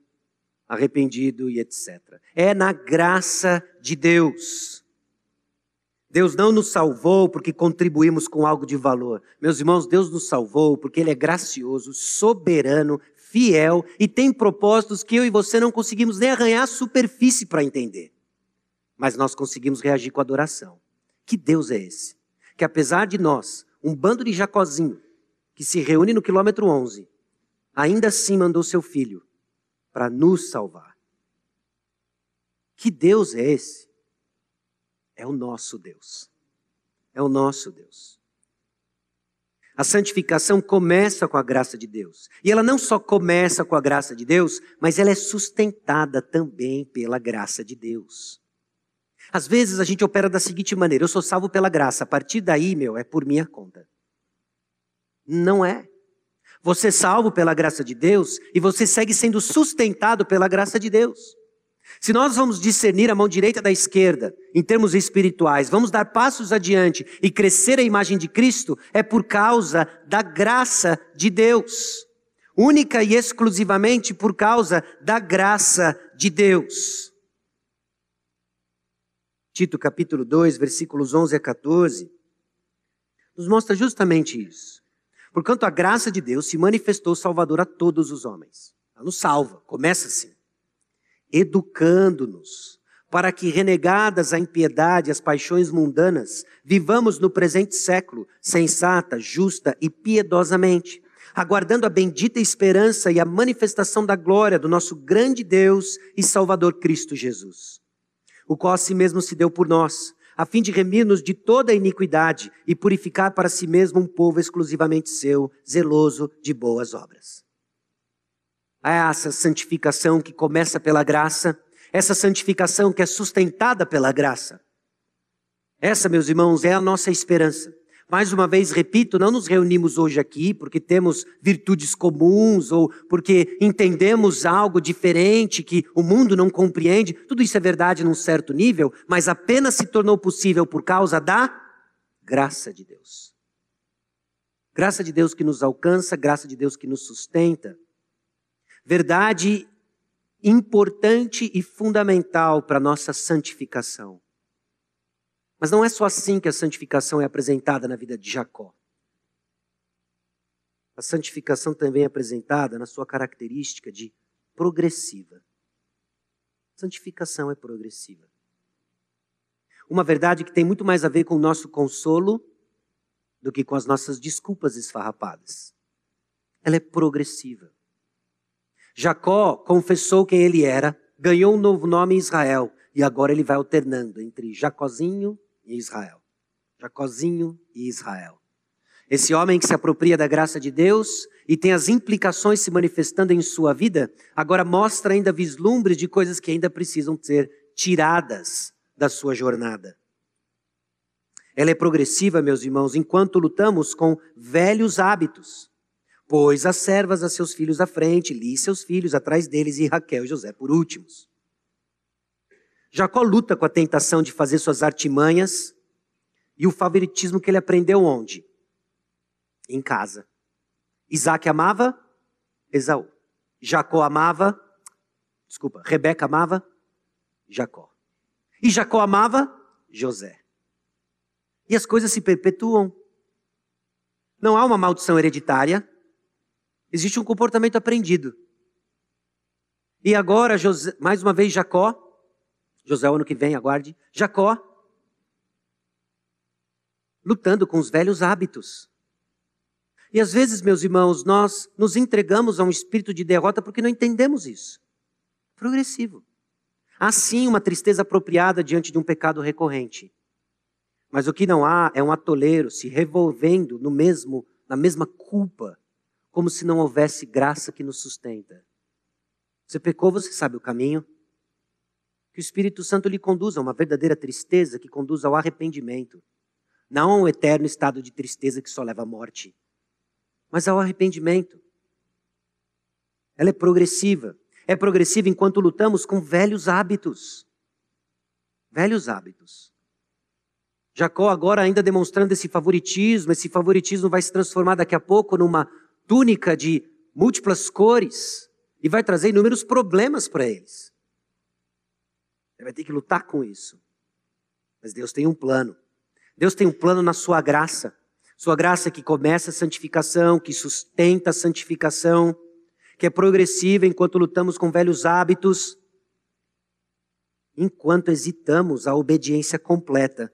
arrependido e etc. É na graça de Deus. Deus não nos salvou porque contribuímos com algo de valor. Meus irmãos, Deus nos salvou porque Ele é gracioso, soberano, fiel e tem propósitos que eu e você não conseguimos nem arranhar a superfície para entender. Mas nós conseguimos reagir com adoração. Que Deus é esse? Que apesar de nós, um bando de Jacozinho, que se reúne no quilômetro 11, ainda assim mandou seu filho para nos salvar. Que Deus é esse? É o nosso Deus. É o nosso Deus. A santificação começa com a graça de Deus. E ela não só começa com a graça de Deus, mas ela é sustentada também pela graça de Deus. Às vezes a gente opera da seguinte maneira: eu sou salvo pela graça, a partir daí, meu, é por minha conta. Não é. Você é salvo pela graça de Deus e você segue sendo sustentado pela graça de Deus. Se nós vamos discernir a mão direita da esquerda, em termos espirituais, vamos dar passos adiante e crescer a imagem de Cristo, é por causa da graça de Deus. Única e exclusivamente por causa da graça de Deus. Tito capítulo 2, versículos 11 a 14, nos mostra justamente isso. Porquanto a graça de Deus se manifestou salvador a todos os homens. Ela nos salva, começa assim educando-nos, para que, renegadas a impiedade e as paixões mundanas, vivamos no presente século sensata, justa e piedosamente, aguardando a bendita esperança e a manifestação da glória do nosso grande Deus e Salvador Cristo Jesus, o qual a si mesmo se deu por nós, a fim de remir-nos de toda a iniquidade e purificar para si mesmo um povo exclusivamente seu, zeloso de boas obras a essa santificação que começa pela graça, essa santificação que é sustentada pela graça. Essa, meus irmãos, é a nossa esperança. Mais uma vez, repito, não nos reunimos hoje aqui porque temos virtudes comuns ou porque entendemos algo diferente que o mundo não compreende. Tudo isso é verdade num certo nível, mas apenas se tornou possível por causa da graça de Deus. Graça de Deus que nos alcança, graça de Deus que nos sustenta verdade importante e fundamental para a nossa santificação. Mas não é só assim que a santificação é apresentada na vida de Jacó. A santificação também é apresentada na sua característica de progressiva. Santificação é progressiva. Uma verdade que tem muito mais a ver com o nosso consolo do que com as nossas desculpas esfarrapadas. Ela é progressiva. Jacó confessou quem ele era, ganhou um novo nome em Israel, e agora ele vai alternando entre Jacozinho e Israel. Jacozinho e Israel. Esse homem que se apropria da graça de Deus e tem as implicações se manifestando em sua vida, agora mostra ainda vislumbres de coisas que ainda precisam ser tiradas da sua jornada. Ela é progressiva, meus irmãos, enquanto lutamos com velhos hábitos Pôs as servas a seus filhos à frente, Li seus filhos atrás deles e Raquel e José por últimos. Jacó luta com a tentação de fazer suas artimanhas e o favoritismo que ele aprendeu onde? Em casa. Isaac amava Esaú. Jacó amava, desculpa, Rebeca amava Jacó. E Jacó amava José. E as coisas se perpetuam. Não há uma maldição hereditária, Existe um comportamento aprendido. E agora, José, mais uma vez, Jacó, José, o ano que vem, aguarde, Jacó, lutando com os velhos hábitos. E às vezes, meus irmãos, nós nos entregamos a um espírito de derrota porque não entendemos isso. Progressivo. Há sim uma tristeza apropriada diante de um pecado recorrente. Mas o que não há é um atoleiro se revolvendo no mesmo, na mesma culpa como se não houvesse graça que nos sustenta. Você pecou, você sabe o caminho. Que o Espírito Santo lhe conduza a uma verdadeira tristeza que conduz ao arrependimento. Não a um eterno estado de tristeza que só leva à morte, mas ao arrependimento. Ela é progressiva. É progressiva enquanto lutamos com velhos hábitos. Velhos hábitos. Jacó agora ainda demonstrando esse favoritismo, esse favoritismo vai se transformar daqui a pouco numa túnica de múltiplas cores e vai trazer inúmeros problemas para eles. Ele vai ter que lutar com isso. Mas Deus tem um plano. Deus tem um plano na sua graça. Sua graça que começa a santificação, que sustenta a santificação, que é progressiva enquanto lutamos com velhos hábitos, enquanto hesitamos a obediência completa.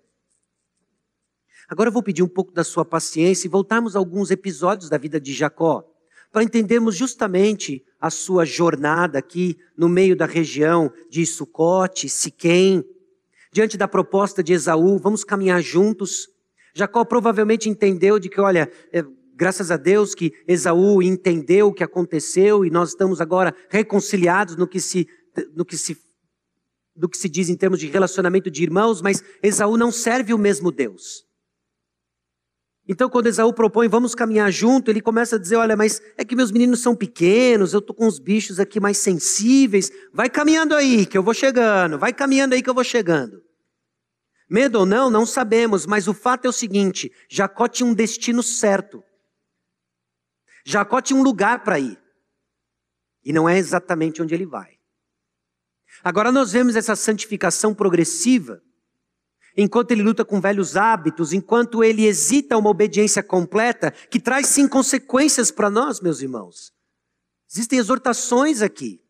Agora eu vou pedir um pouco da sua paciência e voltarmos a alguns episódios da vida de Jacó, para entendermos justamente a sua jornada aqui no meio da região de Sucote, Siquém, diante da proposta de Esaú, vamos caminhar juntos. Jacó provavelmente entendeu de que, olha, é, graças a Deus que Esaú entendeu o que aconteceu e nós estamos agora reconciliados no que se, no que se, do que se diz em termos de relacionamento de irmãos, mas Esaú não serve o mesmo Deus. Então, quando Esaú propõe, vamos caminhar junto, ele começa a dizer: Olha, mas é que meus meninos são pequenos, eu estou com os bichos aqui mais sensíveis. Vai caminhando aí, que eu vou chegando. Vai caminhando aí, que eu vou chegando. Medo ou não, não sabemos, mas o fato é o seguinte: Jacó tinha um destino certo. Jacó tinha um lugar para ir. E não é exatamente onde ele vai. Agora nós vemos essa santificação progressiva enquanto ele luta com velhos hábitos, enquanto ele hesita uma obediência completa, que traz sim consequências para nós, meus irmãos. Existem exortações aqui.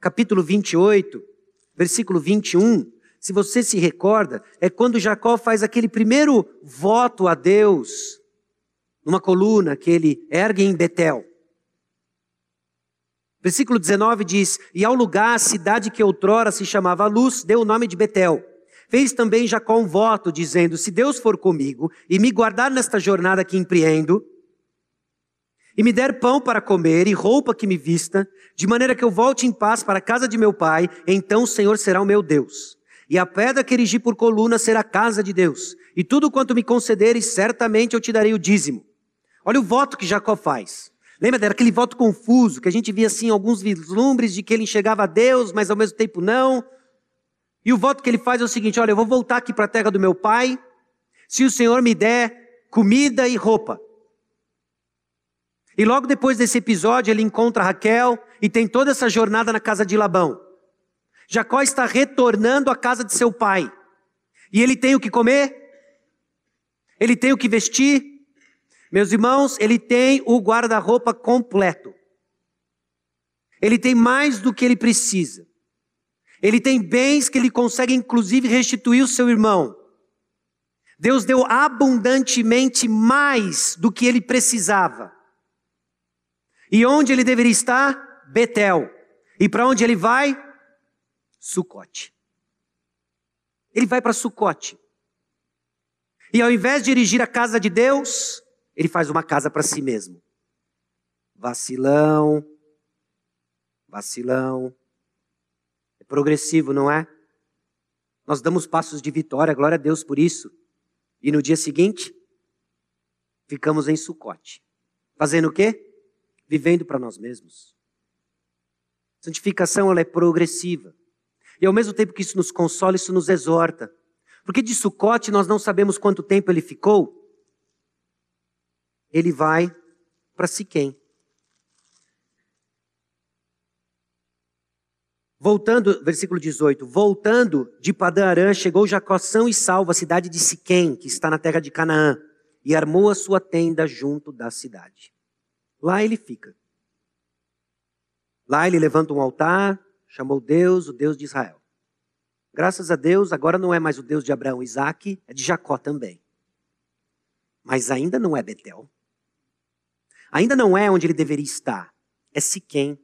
Capítulo 28, versículo 21, se você se recorda, é quando Jacó faz aquele primeiro voto a Deus, numa coluna que ele ergue em Betel. Versículo 19 diz: E ao lugar, a cidade que outrora se chamava Luz, deu o nome de Betel. Fez também Jacó um voto, dizendo: Se Deus for comigo e me guardar nesta jornada que empreendo, e me der pão para comer e roupa que me vista, de maneira que eu volte em paz para a casa de meu pai, então o Senhor será o meu Deus. E a pedra que erigi por coluna será a casa de Deus. E tudo quanto me concederes, certamente eu te darei o dízimo. Olha o voto que Jacó faz. Lembra daquele voto confuso, que a gente via assim alguns vislumbres de que ele enxergava a Deus, mas ao mesmo tempo não. E o voto que ele faz é o seguinte: olha, eu vou voltar aqui para a terra do meu pai, se o Senhor me der comida e roupa. E logo depois desse episódio, ele encontra Raquel e tem toda essa jornada na casa de Labão. Jacó está retornando à casa de seu pai. E ele tem o que comer, ele tem o que vestir, meus irmãos, ele tem o guarda-roupa completo. Ele tem mais do que ele precisa. Ele tem bens que ele consegue, inclusive, restituir o seu irmão. Deus deu abundantemente mais do que ele precisava. E onde ele deveria estar? Betel. E para onde ele vai? Sucote. Ele vai para Sucote. E ao invés de dirigir a casa de Deus, ele faz uma casa para si mesmo. Vacilão, vacilão. É progressivo, não é? Nós damos passos de vitória, glória a Deus por isso. E no dia seguinte, ficamos em Sucote. Fazendo o quê? Vivendo para nós mesmos. Santificação ela é progressiva. E ao mesmo tempo que isso nos consola, isso nos exorta. Porque de Sucote nós não sabemos quanto tempo ele ficou, ele vai para Siquém. Voltando, versículo 18, voltando de Padã Arã, chegou Jacó são e salvo à cidade de Siquém, que está na terra de Canaã, e armou a sua tenda junto da cidade. Lá ele fica. Lá ele levanta um altar, chamou Deus, o Deus de Israel. Graças a Deus, agora não é mais o Deus de Abraão e Isaac, é de Jacó também. Mas ainda não é Betel. Ainda não é onde ele deveria estar, é Siquém.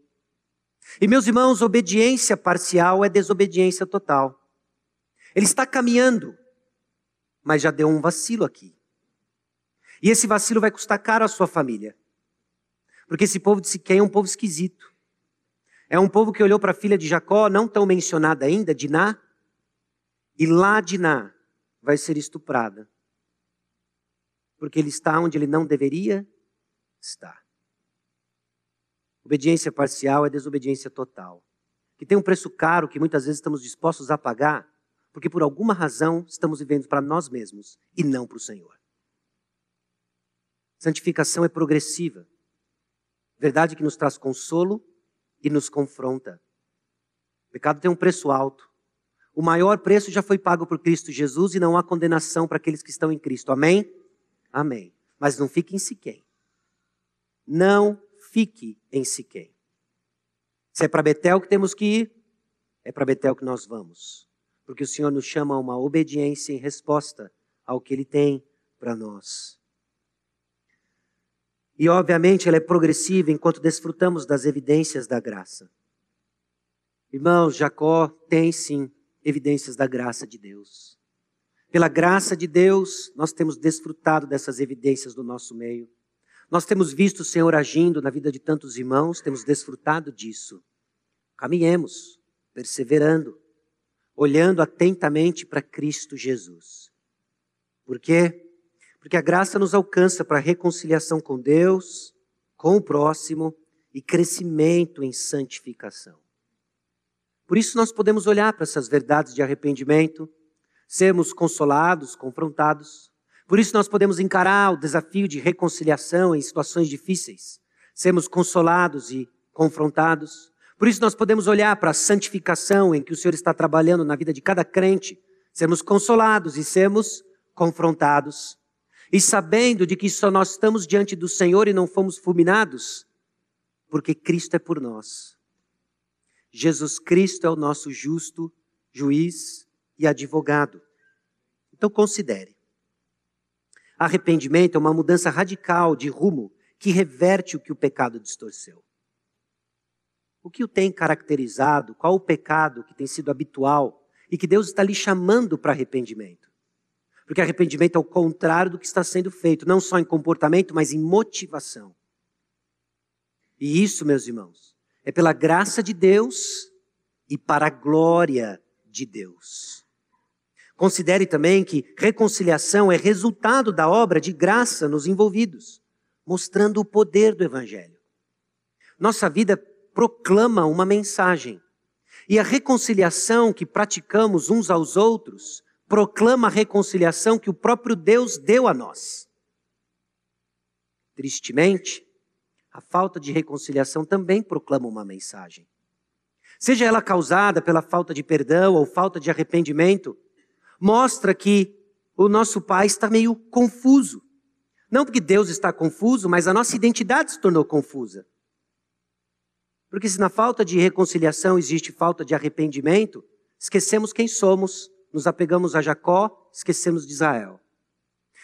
E meus irmãos, obediência parcial é desobediência total. Ele está caminhando, mas já deu um vacilo aqui. E esse vacilo vai custar caro à sua família. Porque esse povo de Siquém é um povo esquisito. É um povo que olhou para a filha de Jacó, não tão mencionada ainda, Diná, e lá Diná vai ser estuprada. Porque ele está onde ele não deveria está. Obediência parcial é desobediência total, que tem um preço caro que muitas vezes estamos dispostos a pagar, porque por alguma razão estamos vivendo para nós mesmos e não para o Senhor. Santificação é progressiva. Verdade que nos traz consolo e nos confronta. O pecado tem um preço alto. O maior preço já foi pago por Cristo Jesus e não há condenação para aqueles que estão em Cristo. Amém? Amém. Mas não fique em Siquém. Não fique em Siquém. Se é para Betel que temos que ir, é para Betel que nós vamos. Porque o Senhor nos chama a uma obediência em resposta ao que Ele tem para nós. E, obviamente, ela é progressiva enquanto desfrutamos das evidências da graça. Irmãos, Jacó tem sim evidências da graça de Deus. Pela graça de Deus, nós temos desfrutado dessas evidências do nosso meio. Nós temos visto o Senhor agindo na vida de tantos irmãos, temos desfrutado disso. Caminhemos, perseverando, olhando atentamente para Cristo Jesus. Por quê? Porque a graça nos alcança para reconciliação com Deus, com o próximo e crescimento em santificação. Por isso nós podemos olhar para essas verdades de arrependimento, sermos consolados, confrontados. Por isso nós podemos encarar o desafio de reconciliação em situações difíceis, sermos consolados e confrontados. Por isso nós podemos olhar para a santificação em que o Senhor está trabalhando na vida de cada crente, sermos consolados e sermos confrontados. E sabendo de que só nós estamos diante do Senhor e não fomos fulminados, porque Cristo é por nós. Jesus Cristo é o nosso justo juiz e advogado. Então considere. Arrependimento é uma mudança radical de rumo que reverte o que o pecado distorceu. O que o tem caracterizado? Qual o pecado que tem sido habitual e que Deus está lhe chamando para arrependimento? Porque arrependimento é o contrário do que está sendo feito, não só em comportamento, mas em motivação. E isso, meus irmãos, é pela graça de Deus e para a glória de Deus. Considere também que reconciliação é resultado da obra de graça nos envolvidos, mostrando o poder do Evangelho. Nossa vida proclama uma mensagem. E a reconciliação que praticamos uns aos outros proclama a reconciliação que o próprio Deus deu a nós. Tristemente, a falta de reconciliação também proclama uma mensagem. Seja ela causada pela falta de perdão ou falta de arrependimento, mostra que o nosso pai está meio confuso. Não porque Deus está confuso, mas a nossa identidade se tornou confusa. Porque se na falta de reconciliação existe falta de arrependimento, esquecemos quem somos nos apegamos a Jacó, esquecemos de Israel.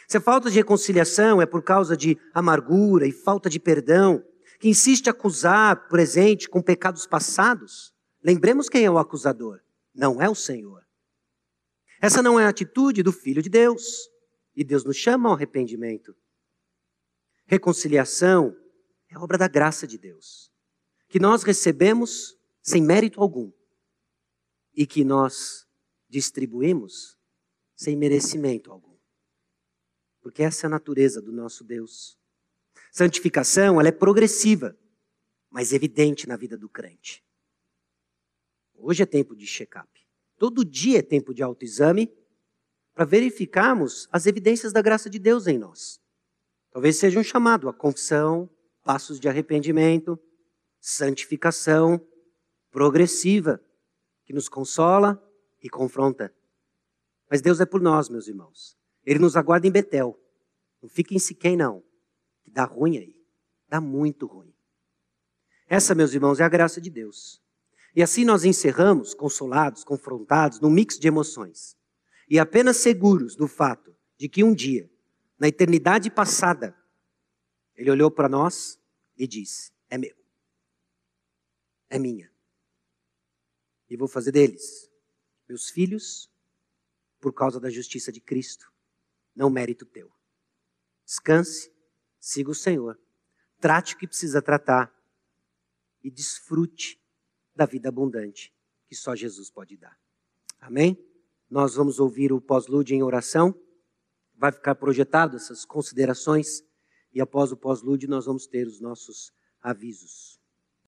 Se a falta de reconciliação é por causa de amargura e falta de perdão, que insiste a acusar presente com pecados passados, lembremos quem é o acusador. Não é o Senhor. Essa não é a atitude do Filho de Deus. E Deus nos chama ao arrependimento. Reconciliação é obra da graça de Deus, que nós recebemos sem mérito algum e que nós distribuímos sem merecimento algum. Porque essa é a natureza do nosso Deus. Santificação, ela é progressiva, mas evidente na vida do crente. Hoje é tempo de check-up. Todo dia é tempo de autoexame para verificarmos as evidências da graça de Deus em nós. Talvez seja um chamado a confissão, passos de arrependimento, santificação progressiva, que nos consola e confronta. Mas Deus é por nós, meus irmãos. Ele nos aguarda em Betel. Não fique em Siquém, não. Que dá ruim aí. Dá muito ruim. Essa, meus irmãos, é a graça de Deus. E assim nós encerramos, consolados, confrontados, num mix de emoções. E apenas seguros do fato de que um dia, na eternidade passada, Ele olhou para nós e disse: É meu. É minha. E vou fazer deles meus filhos, por causa da justiça de Cristo, não mérito teu. Descanse, siga o Senhor, trate o que precisa tratar e desfrute da vida abundante que só Jesus pode dar. Amém? Nós vamos ouvir o pós-lude em oração. Vai ficar projetado essas considerações e após o pós-lude nós vamos ter os nossos avisos.